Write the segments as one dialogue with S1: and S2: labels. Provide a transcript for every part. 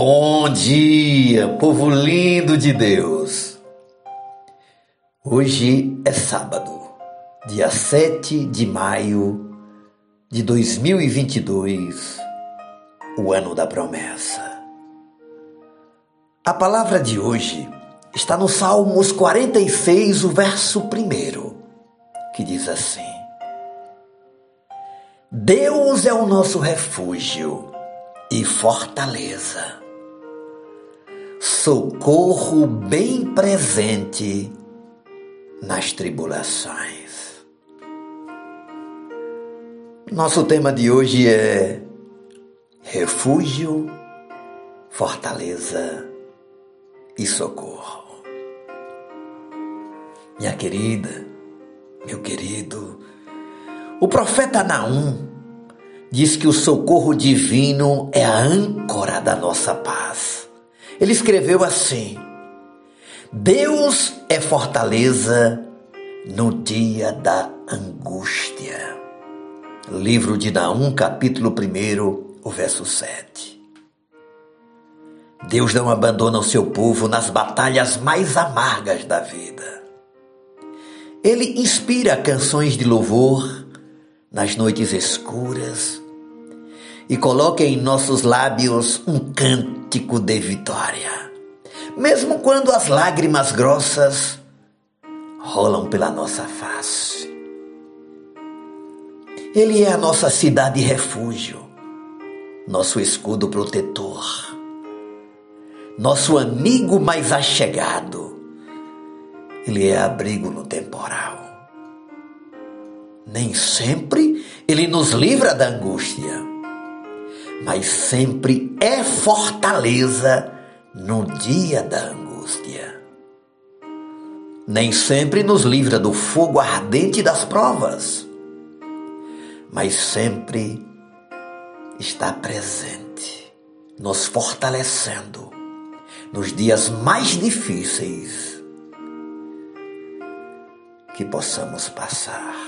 S1: Bom dia, povo lindo de Deus! Hoje é sábado, dia 7 de maio de 2022, o ano da promessa. A palavra de hoje está no Salmos 46, o verso 1, que diz assim: Deus é o nosso refúgio e fortaleza, socorro bem presente nas tribulações. Nosso tema de hoje é refúgio, fortaleza e socorro. Minha querida, meu querido, o profeta Naum diz que o socorro divino é a âncora da nossa paz. Ele escreveu assim: Deus é fortaleza no dia da angústia. Livro de Naum, capítulo 1, o verso 7. Deus não abandona o seu povo nas batalhas mais amargas da vida. Ele inspira canções de louvor nas noites escuras e coloque em nossos lábios um cântico de vitória. Mesmo quando as lágrimas grossas rolam pela nossa face. Ele é a nossa cidade refúgio, nosso escudo protetor, nosso amigo mais achegado. Ele é abrigo no temporal. Nem sempre ele nos livra da angústia mas sempre é fortaleza no dia da angústia. Nem sempre nos livra do fogo ardente das provas, mas sempre está presente, nos fortalecendo nos dias mais difíceis que possamos passar.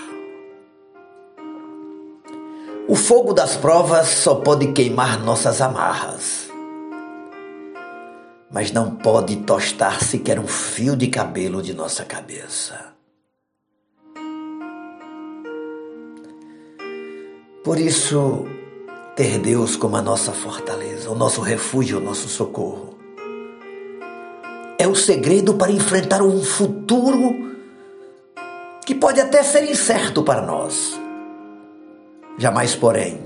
S1: O fogo das provas só pode queimar nossas amarras, mas não pode tostar sequer um fio de cabelo de nossa cabeça. Por isso, ter Deus como a nossa fortaleza, o nosso refúgio, o nosso socorro, é o segredo para enfrentar um futuro que pode até ser incerto para nós jamais, porém,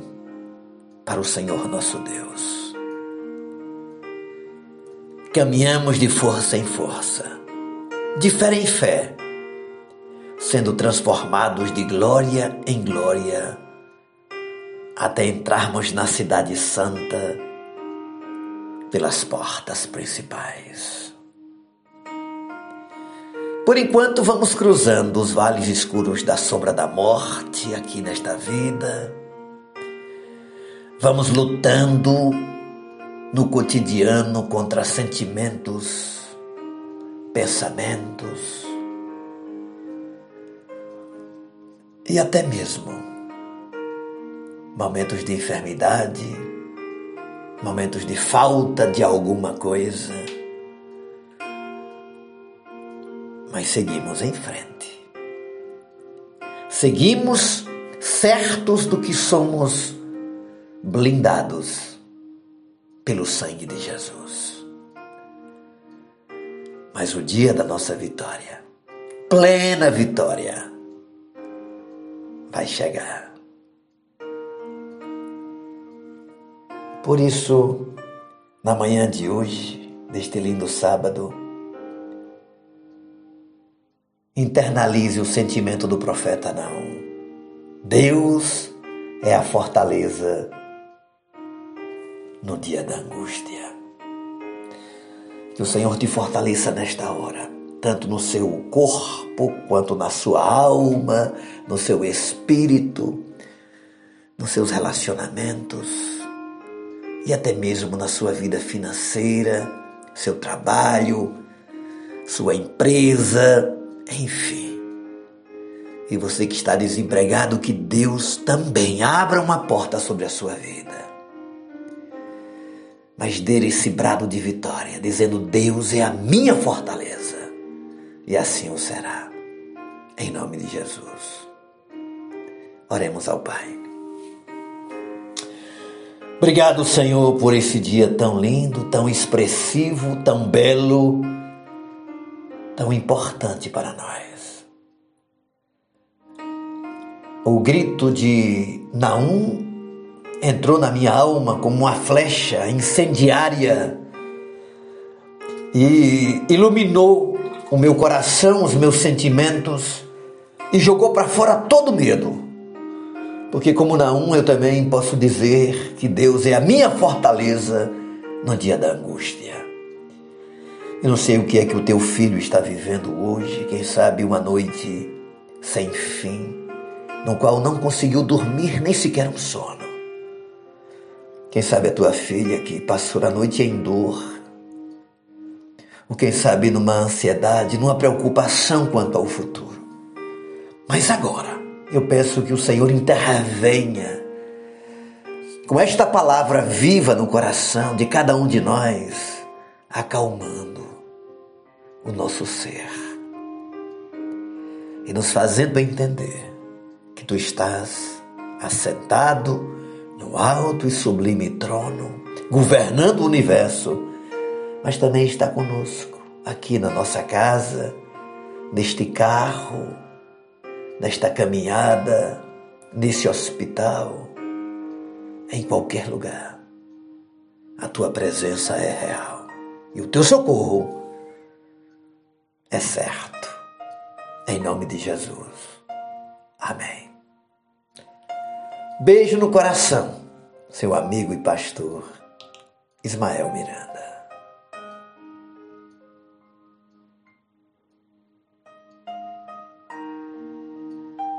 S1: para o Senhor nosso Deus. Caminhamos de força em força, de fé em fé, sendo transformados de glória em glória, até entrarmos na Cidade Santa pelas portas principais. Por enquanto, vamos cruzando os vales escuros da sombra da morte aqui nesta vida. Vamos lutando no cotidiano contra sentimentos, pensamentos e até mesmo momentos de enfermidade, momentos de falta de alguma coisa mas seguimos em frente. Seguimos certos do que somos blindados pelo sangue de Jesus. Mas o dia da nossa vitória, plena vitória, vai chegar. Por isso, na manhã de hoje, deste lindo sábado, internalize o sentimento do profeta não. Deus é a fortaleza no dia da angústia. Que o Senhor te fortaleça nesta hora, tanto no seu corpo quanto na sua alma, no seu espírito, nos seus relacionamentos e até mesmo na sua vida financeira, seu trabalho, sua empresa, enfim. E você que está desempregado, que Deus também abra uma porta sobre a sua vida. mas dê esse brado de vitória, dizendo: Deus é a minha fortaleza. E assim o será. Em nome de Jesus. Oremos ao Pai. Obrigado, Senhor, por esse dia tão lindo, tão expressivo, tão belo, tão importante para nós. O grito de Naum entrou na minha alma como uma flecha incendiária e iluminou o meu coração, os meus sentimentos e jogou para fora todo medo. Porque, como Naum, eu também posso dizer que Deus é a minha fortaleza no dia da angústia. Eu não sei o que é que o teu filho está vivendo hoje, quem sabe uma noite sem fim, no qual não conseguiu dormir nem sequer um sono. Quem sabe a tua filha que passou a noite em dor. Ou quem sabe numa ansiedade, numa preocupação quanto ao futuro. Mas agora, eu peço que o Senhor intervenha com esta palavra viva no coração de cada um de nós, acalmando o nosso ser e nos fazendo entender que tu estás assentado no alto e sublime trono, governando o universo, mas também está conosco aqui na nossa casa, neste carro, nesta caminhada, nesse hospital, em qualquer lugar. A tua presença é real e o teu socorro é certo. Em nome de Jesus. Amém. Beijo no coração, seu amigo e pastor Ismael Miranda.